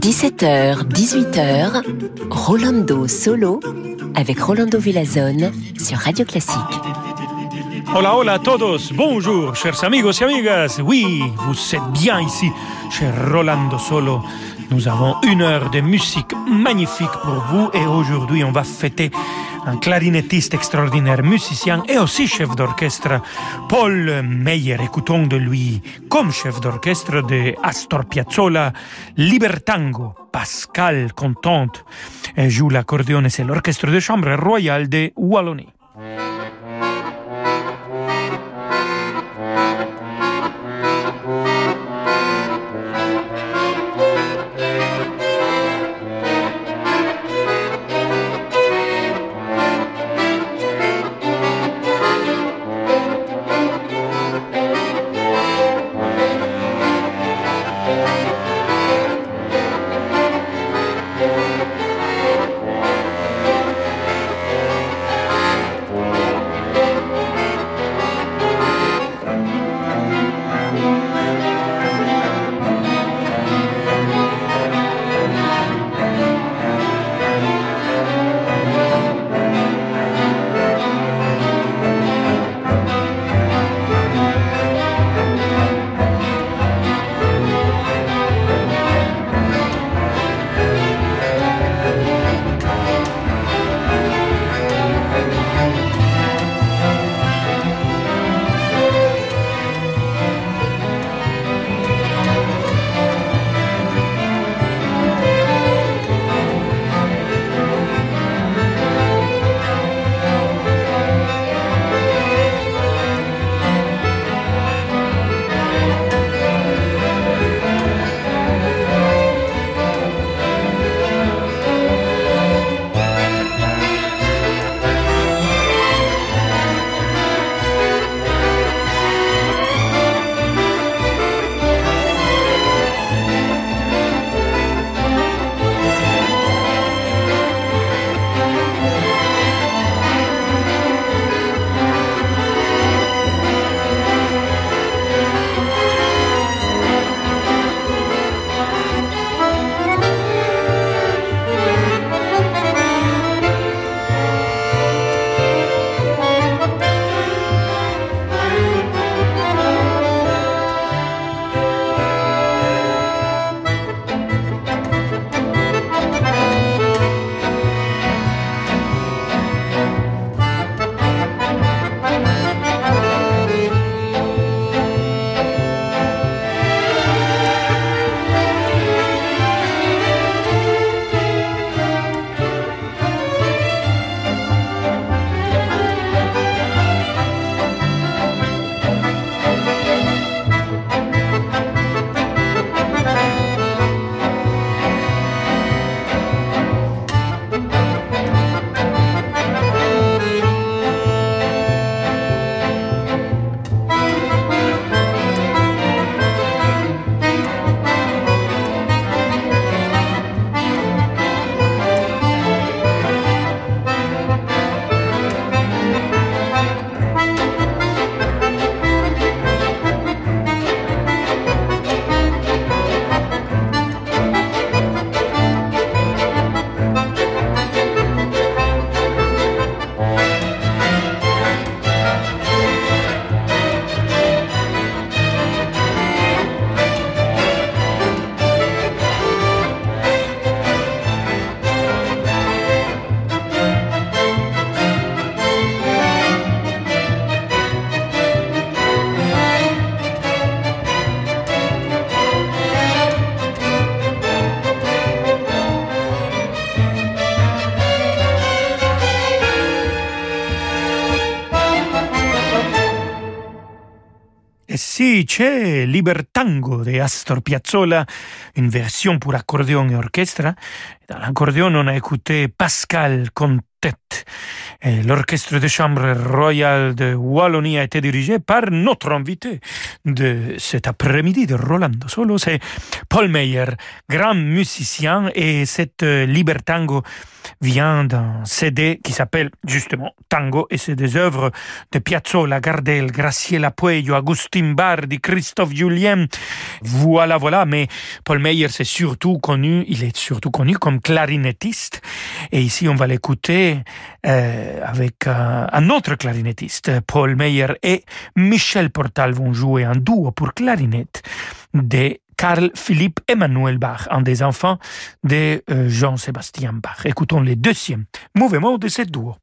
17h, 18h, Rolando Solo avec Rolando Villazone sur Radio Classique. Hola, hola a todos. Bonjour, chers amigos y amigas. Oui, vous êtes bien ici, cher Rolando Solo. Nous avons une heure de musique magnifique pour vous et aujourd'hui on va fêter un clarinettiste extraordinaire, musicien et aussi chef d'orchestre, Paul Meyer. Écoutons de lui comme chef d'orchestre de Astor Piazzolla, Libertango, Pascal Contente, joue l'accordéon et c'est l'orchestre de chambre royal de Wallonie. C'è Libertango de Astor Piazzolla, une version pour accordéon et orchestre. Dans l'accordéon, on a écouté Pascal Contet. L'orchestre de chambre royal de Wallonie a été dirigé par notre invité de cet après-midi de Rolando Solo, c'est Paul Meyer, grand musicien et cette Libertango vient d'un CD qui s'appelle justement Tango et c'est des œuvres de Piazzolla, Gardel, Graciela Puello, Agustin Bardi, Christophe Julien. Voilà, voilà, mais Paul Meyer c'est surtout connu, il est surtout connu comme clarinettiste. Et ici on va l'écouter euh, avec un autre clarinettiste, Paul Meyer et Michel Portal vont jouer un duo pour clarinette des Carl Philippe Emmanuel Bach, un des enfants de euh, Jean-Sébastien Bach. Écoutons les deuxièmes mouvements de ce duo.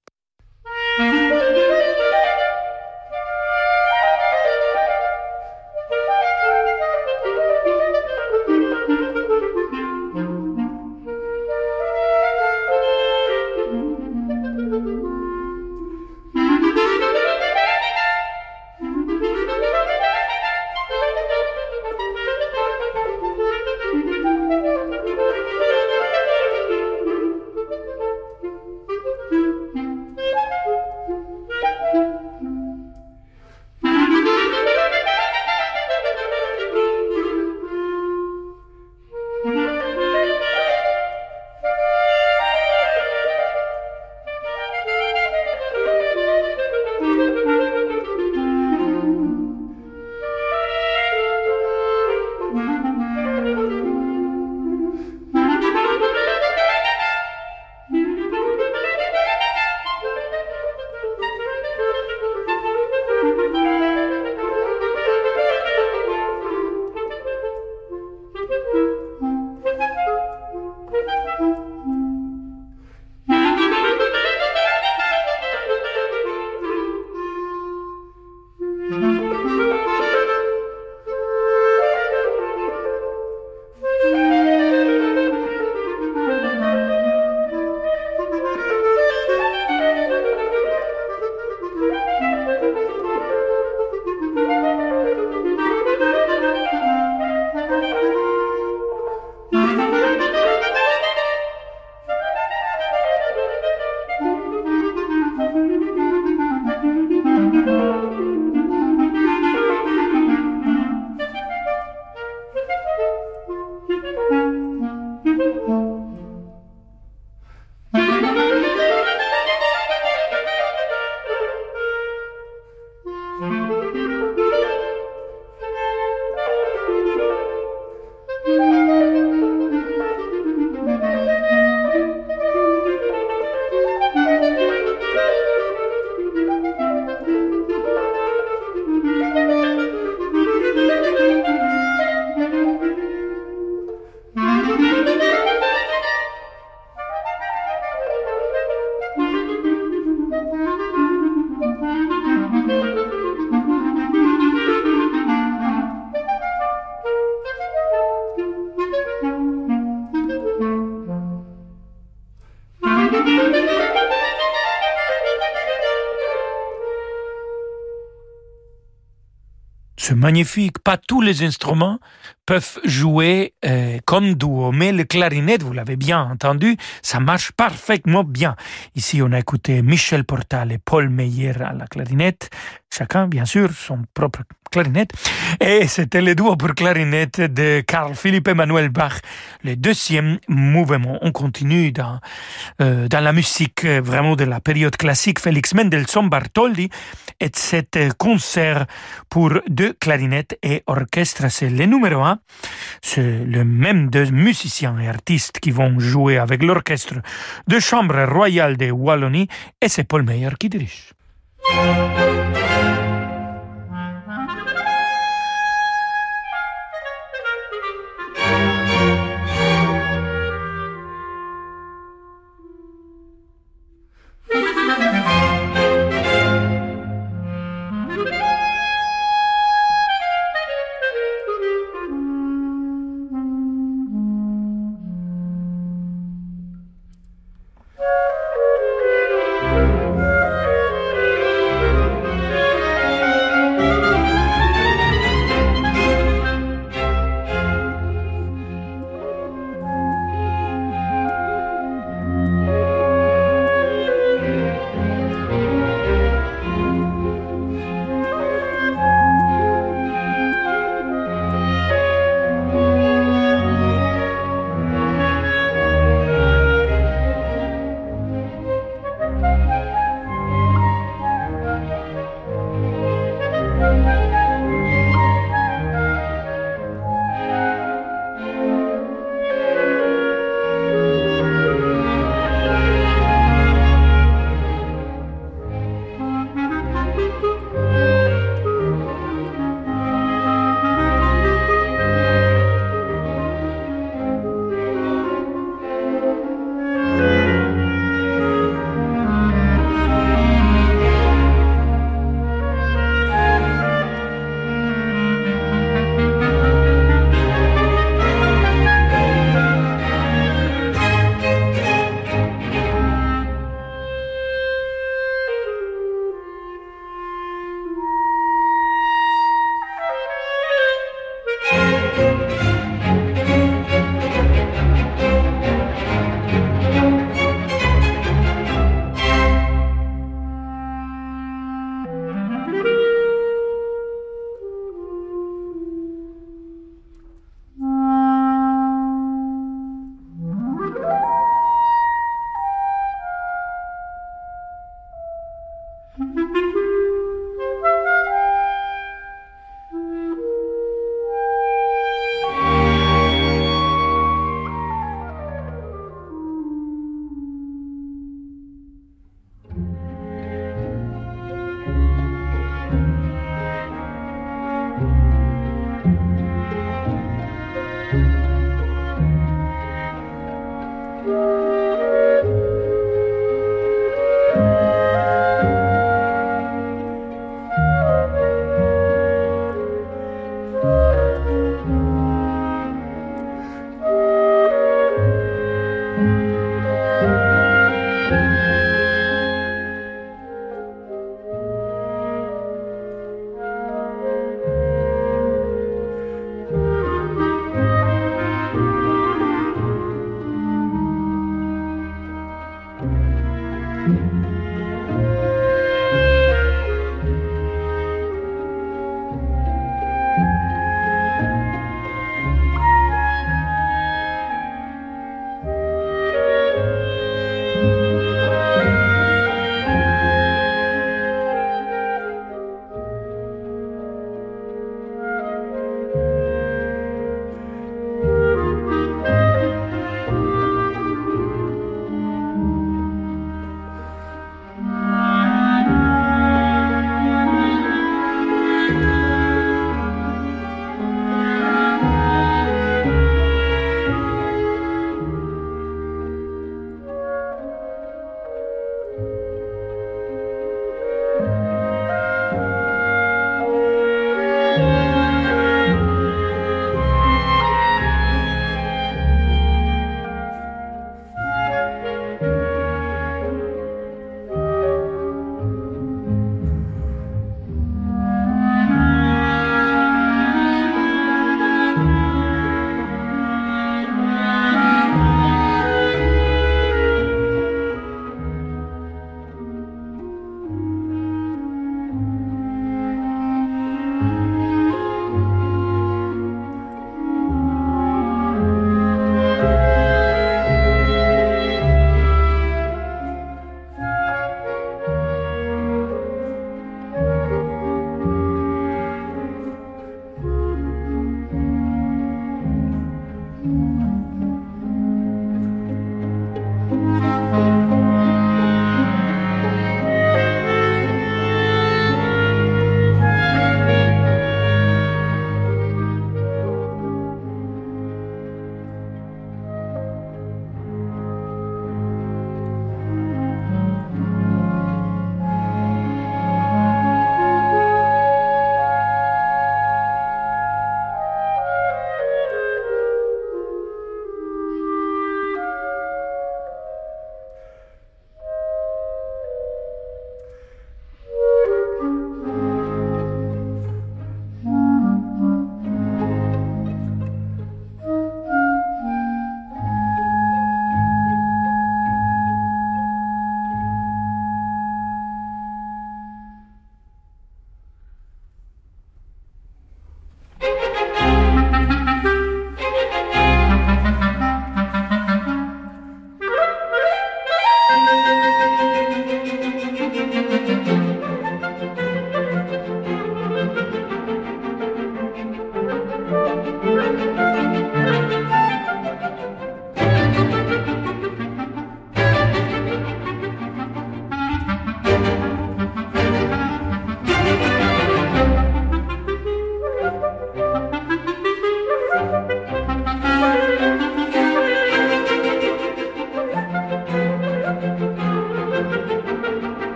Ce magnifique. Pas tous les instruments peuvent jouer euh, comme duo, mais le clarinette, vous l'avez bien entendu, ça marche parfaitement bien. Ici, on a écouté Michel Portal et Paul Meyer à la clarinette, chacun, bien sûr, son propre clarinette. Et c'était le duo pour clarinette de Carl Philippe Emmanuel Bach, le deuxième mouvement. On continue dans, euh, dans la musique euh, vraiment de la période classique. Félix Mendelssohn Bartholdy et cet concert pour deux clarinettes et orchestre, c'est le numéro un. C'est le même deux musiciens et artistes qui vont jouer avec l'orchestre de chambre royale de Wallonie et c'est Paul Meyer qui dirige. Música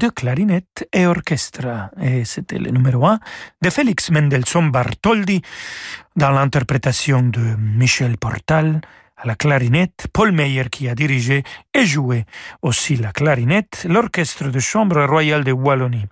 pour deux clarinettes et orchestre. Et c'était le numéro un de Félix Mendelssohn Bartholdy dans l'interprétation de Michel Portal à la clarinette, Paul Meyer qui a dirigé et joué aussi la clarinette, l'orchestre de chambre royale de Wallonie.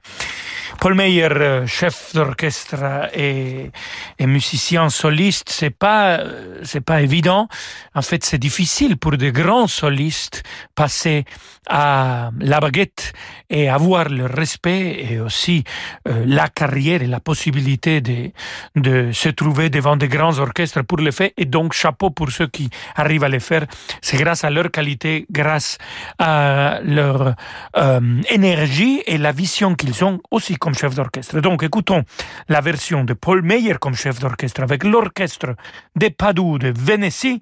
Paul Meyer, euh, chef d'orchestre et, et, musicien soliste, c'est pas c'est pas évident. En fait, c'est difficile pour des grands solistes passer à la baguette et avoir le respect et aussi euh, la carrière et la possibilité de, de se trouver devant des grands orchestres pour le faire. Et donc, chapeau pour ceux qui arrivent à le faire. C'est grâce à leur qualité, grâce à leur euh, énergie et la vision qu'ils ont aussi chef d'orchestre. Donc, écoutons la version de Paul Meyer comme chef d'orchestre avec l'orchestre de Padoue de Vénétie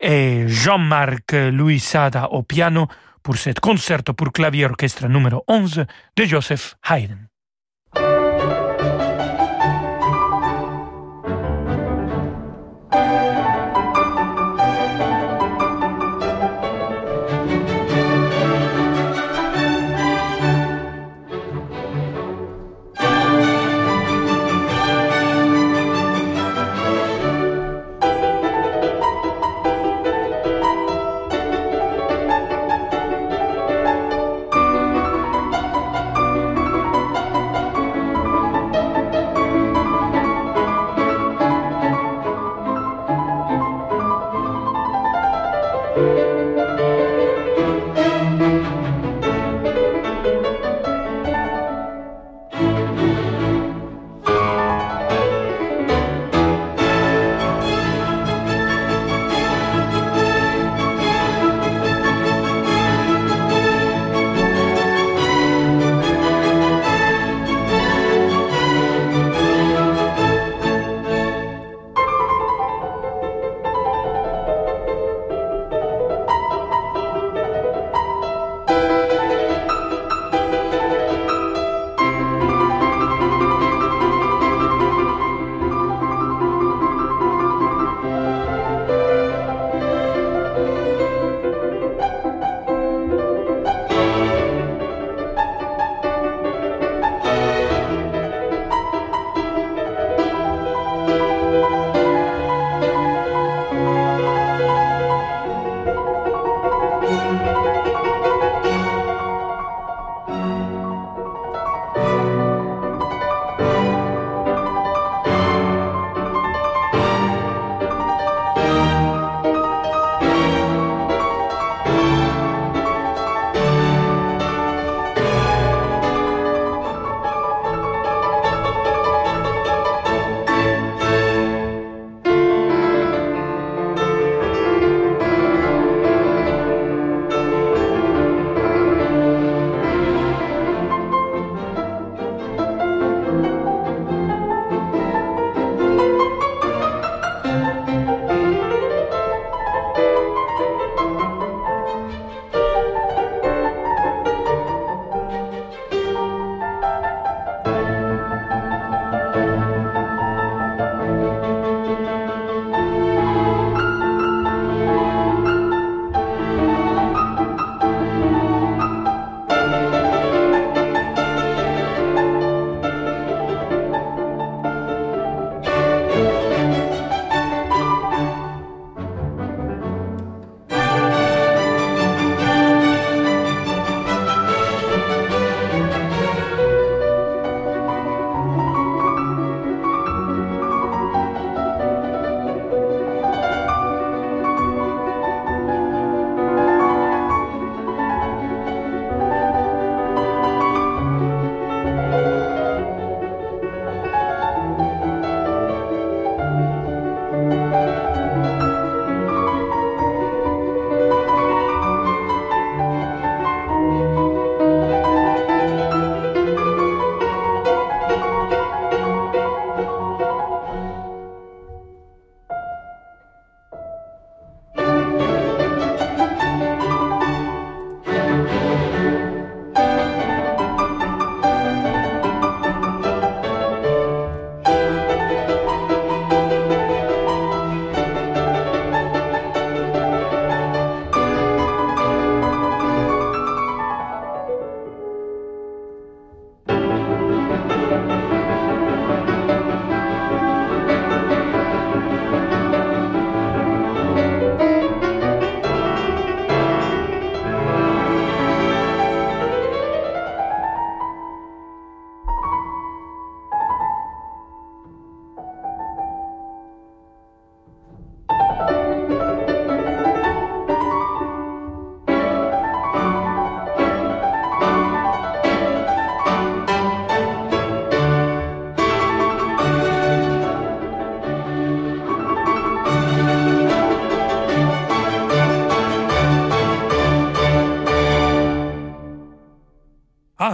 et Jean-Marc Louis Sada au piano pour cet concerto pour clavier orchestre numéro 11 de Joseph Haydn.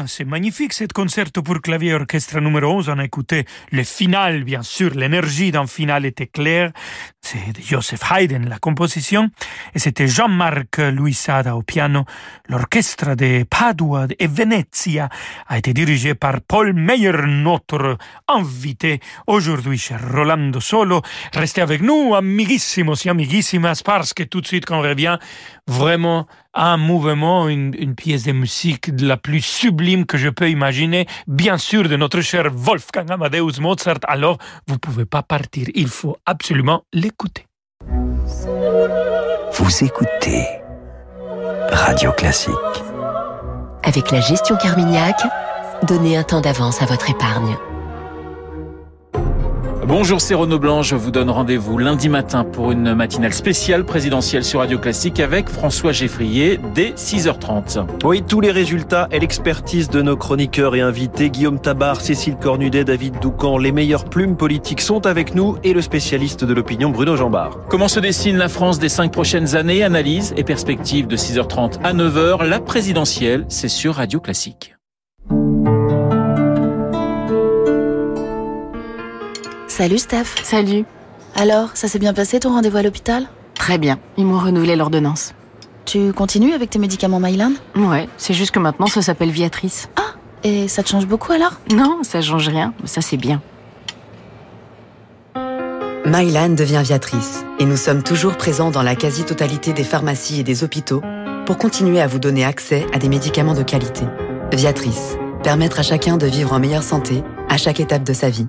C'est magnifique, cette concerto pour clavier orchestre numéro 11. On a écouté le final, bien sûr. L'énergie d'un final était claire. C'est Joseph Haydn, la composition. Et c'était Jean-Marc Luisada au piano. L'orchestre de Padua et Venezia a été dirigé par Paul Meyer, notre invité aujourd'hui cher Rolando Solo. Restez avec nous, amiguissimos et amiguissimas, parce que tout de suite, quand on revient, vraiment un mouvement, une, une, pièce de musique de la plus sublime que je peux imaginer, bien sûr de notre cher Wolfgang Amadeus Mozart. Alors, vous pouvez pas partir, il faut absolument l'écouter. Vous écoutez Radio Classique. Avec la gestion Carmignac, donnez un temps d'avance à votre épargne. Bonjour, c'est Renaud Blanc. Je vous donne rendez-vous lundi matin pour une matinale spéciale présidentielle sur Radio Classique avec François Geffrier dès 6h30. Oui, tous les résultats et l'expertise de nos chroniqueurs et invités, Guillaume Tabar, Cécile Cornudet, David Doucan, les meilleures plumes politiques sont avec nous et le spécialiste de l'opinion Bruno Jambard. Comment se dessine la France des cinq prochaines années? Analyse et perspective de 6h30 à 9h. La présidentielle, c'est sur Radio Classique. Salut Steph. Salut. Alors, ça s'est bien passé ton rendez-vous à l'hôpital? Très bien. Ils m'ont renouvelé l'ordonnance. Tu continues avec tes médicaments Mylan? Ouais, c'est juste que maintenant ça s'appelle Viatrice. Ah, et ça te change beaucoup alors? Non, ça change rien. Ça c'est bien. Mylan devient Viatrice et nous sommes toujours présents dans la quasi-totalité des pharmacies et des hôpitaux pour continuer à vous donner accès à des médicaments de qualité. Viatrice, permettre à chacun de vivre en meilleure santé à chaque étape de sa vie.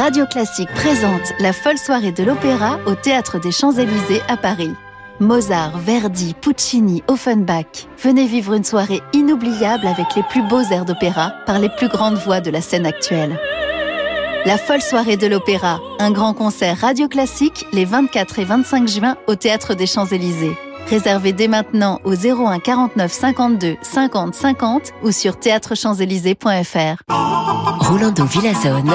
Radio Classique présente la folle soirée de l'opéra au Théâtre des Champs-Élysées à Paris. Mozart, Verdi, Puccini, Offenbach. Venez vivre une soirée inoubliable avec les plus beaux airs d'opéra par les plus grandes voix de la scène actuelle. La folle soirée de l'opéra, un grand concert radio classique les 24 et 25 juin au Théâtre des Champs-Élysées. Réservez dès maintenant au 01 49 52 50 50 ou sur théâtrechamps-élysées.fr. Rolando Villazone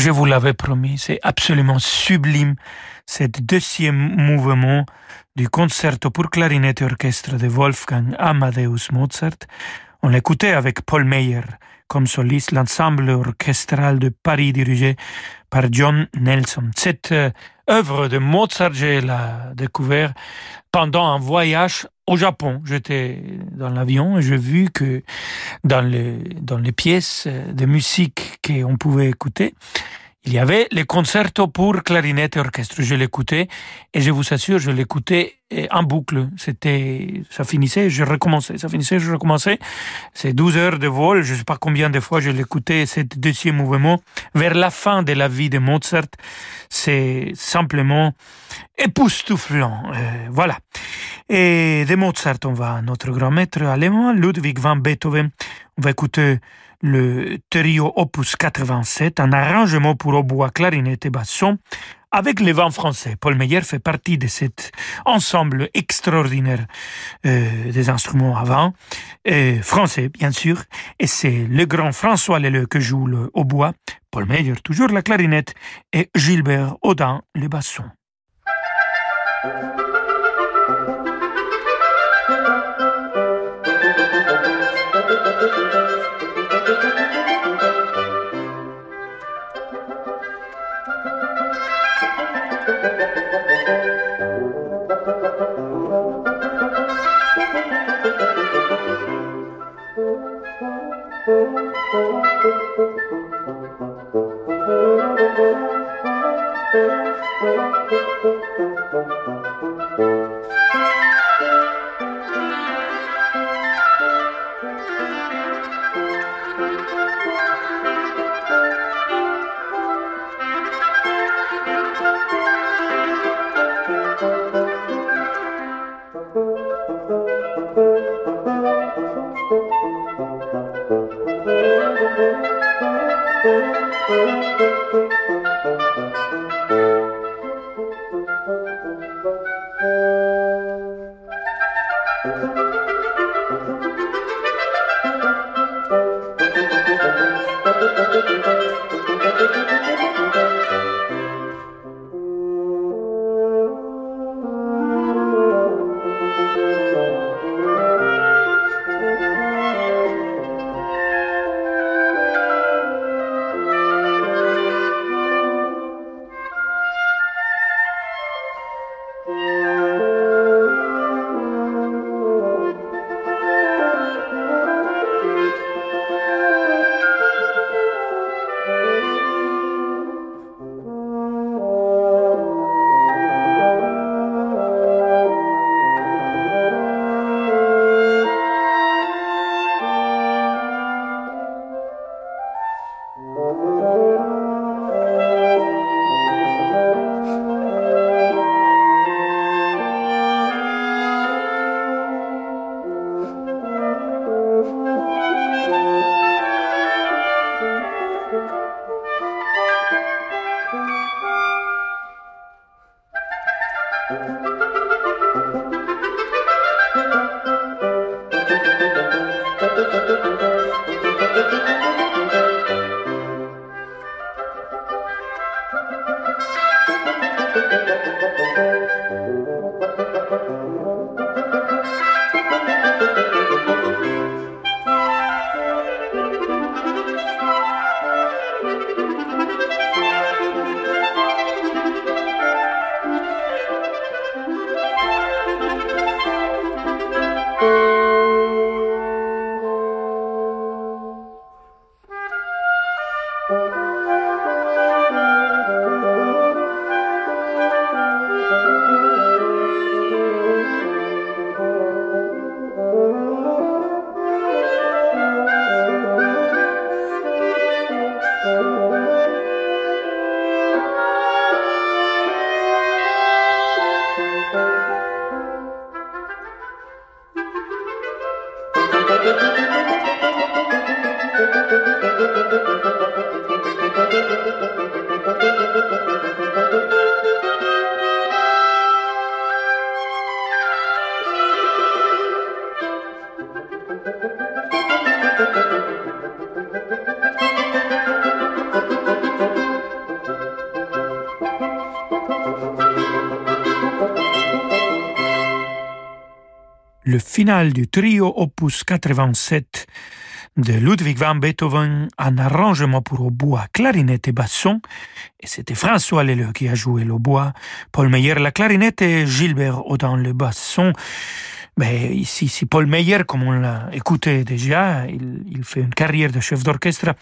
Je vous l'avais promis, c'est absolument sublime, cet deuxième mouvement du concerto pour clarinette et orchestre de Wolfgang Amadeus Mozart. On l'écoutait avec Paul Meyer comme soliste, l'ensemble orchestral de Paris dirigé par John Nelson. Cette euh, œuvre de Mozart, j'ai la découvert pendant un voyage au Japon. J'étais dans l'avion et j'ai vu que dans les, dans les pièces de musique qu'on pouvait écouter, il y avait les concertos pour clarinette et orchestre. Je l'écoutais et je vous assure, je l'écoutais en boucle. C'était, ça finissait, je recommençais, ça finissait, je recommençais. C'est 12 heures de vol. Je sais pas combien de fois je l'écoutais, ce deuxième mouvement. Vers la fin de la vie de Mozart, c'est simplement époustouflant. Euh, voilà. Et de Mozart, on va à notre grand maître allemand, Ludwig van Beethoven. On va écouter le trio opus 87, un arrangement pour hautbois, clarinette et basson, avec les vents français. Paul Meyer fait partie de cet ensemble extraordinaire euh, des instruments avant, euh, français bien sûr, et c'est le grand François Leleu que joue le hautbois, Paul Meyer toujours la clarinette, et Gilbert Audin le basson. Le final du trio opus 87 de Ludwig van Beethoven, un arrangement pour hautbois, clarinette et basson. Et c'était François Leleu qui a joué le bois, Paul Meyer la clarinette et Gilbert Audin le basson. Mais ici, si Paul Meyer, comme on l'a écouté déjà, il, il, fait une carrière de chef d'orchestre.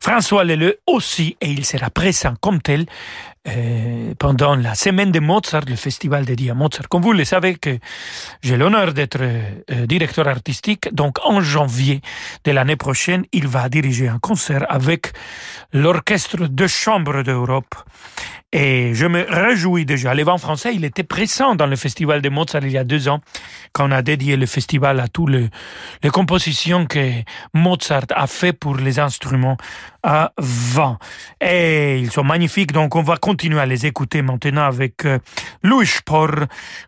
François Leleu aussi, et il sera présent comme tel euh, pendant la semaine de Mozart, le festival dédié à Mozart. Comme vous le savez, que j'ai l'honneur d'être euh, directeur artistique, donc en janvier de l'année prochaine, il va diriger un concert avec l'orchestre de chambre d'Europe. Et je me réjouis déjà. Le vent français, il était présent dans le festival de Mozart il y a deux ans, quand on a dédié le festival à toutes les, les compositions que Mozart a fait pour les instruments à vent. Et ils sont magnifiques, donc on va continuer à les écouter maintenant avec euh, Louis Spohr,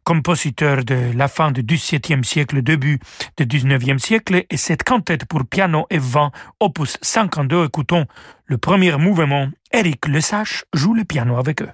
compositeur de la fin du XVIIe siècle, début du XIXe siècle, et cette cantate pour piano et vent, opus 52. Écoutons le premier mouvement. Eric Lesage joue le piano avec eux.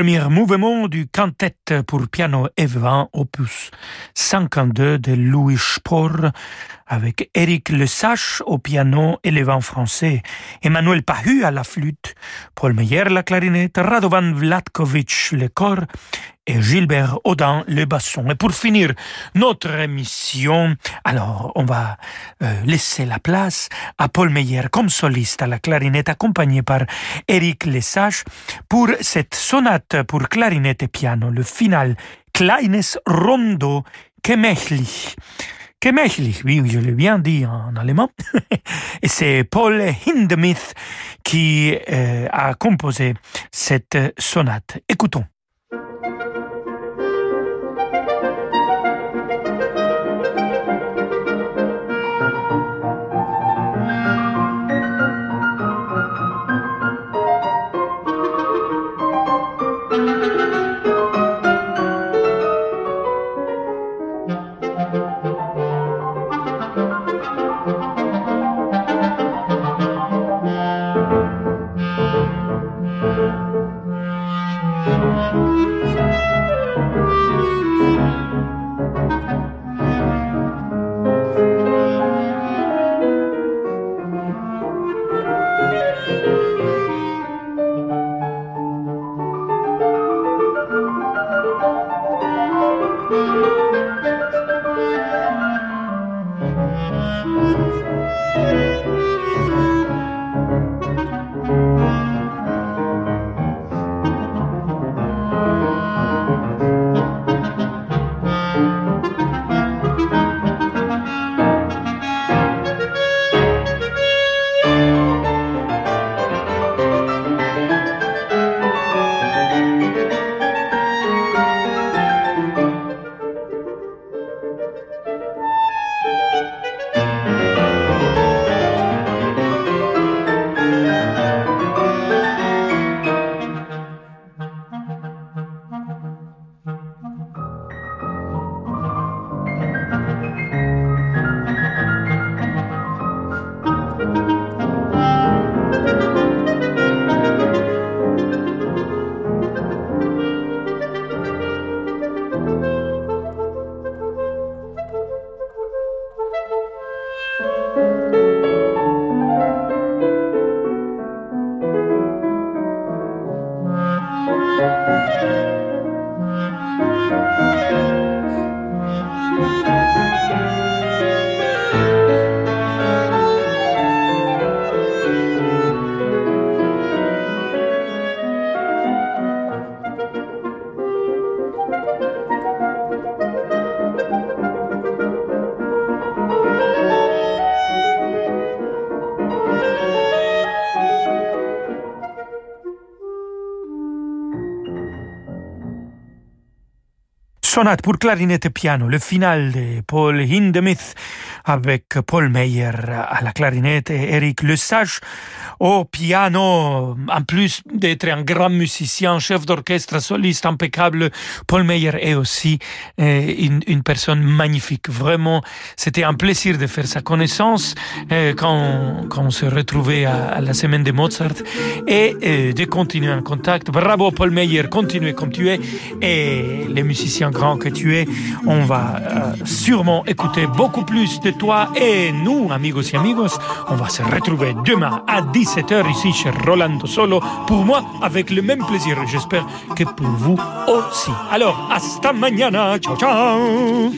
Premier mouvement du quintet pour piano et opus 52 de Louis Spohr avec Éric Lesage au piano et français, Emmanuel Pahu à la flûte, Paul Meyer la clarinette, Radovan Vlatkovich le corps et Gilbert Audin le basson. Et pour finir notre émission, alors on va euh, laisser la place à Paul Meyer comme soliste à la clarinette accompagné par Eric Lesage pour cette sonate pour clarinette et piano, le final Kleines Rondo Gemächlich. Gemächlich, oui, je l'ai bien dit en allemand. et c'est Paul Hindemith qui euh, a composé cette sonate. Écoutons. Sonate pour clarinette et piano, le final de Paul Hindemith avec Paul Meyer à la clarinette et Eric Lesage au piano. En plus d'être un grand musicien, chef d'orchestre, soliste impeccable, Paul Meyer est aussi euh, une, personne magnifique. Vraiment, c'était un plaisir de faire sa connaissance euh, quand, quand on se retrouvait à, à, la semaine de Mozart et euh, de continuer en contact. Bravo Paul Meyer, continuez comme tu es et les musiciens grands que tu es, on va sûrement écouter beaucoup plus de toi et nous, amigos et amigos, on va se retrouver demain à 17h ici chez Rolando Solo, pour moi avec le même plaisir, j'espère que pour vous aussi. Alors, hasta mañana, ciao ciao.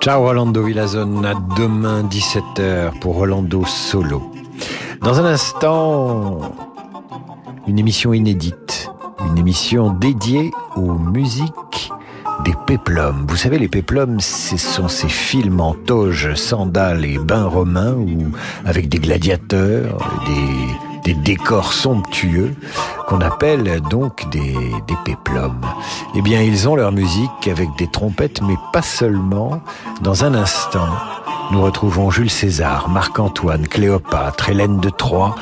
Ciao Rolando Villazone, à demain 17h pour Rolando Solo. Dans un instant, une émission inédite, une émission dédiée aux musiques des péplums. Vous savez, les péplums, ce sont ces films en toge, sandales et bains romains ou avec des gladiateurs, des, des décors somptueux qu'on appelle donc des, des péplums. Eh bien, ils ont leur musique avec des trompettes, mais pas seulement. Dans un instant, nous retrouvons Jules César, Marc-Antoine, Cléopâtre, Hélène de Troie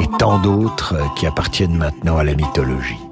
et tant d'autres qui appartiennent maintenant à la mythologie.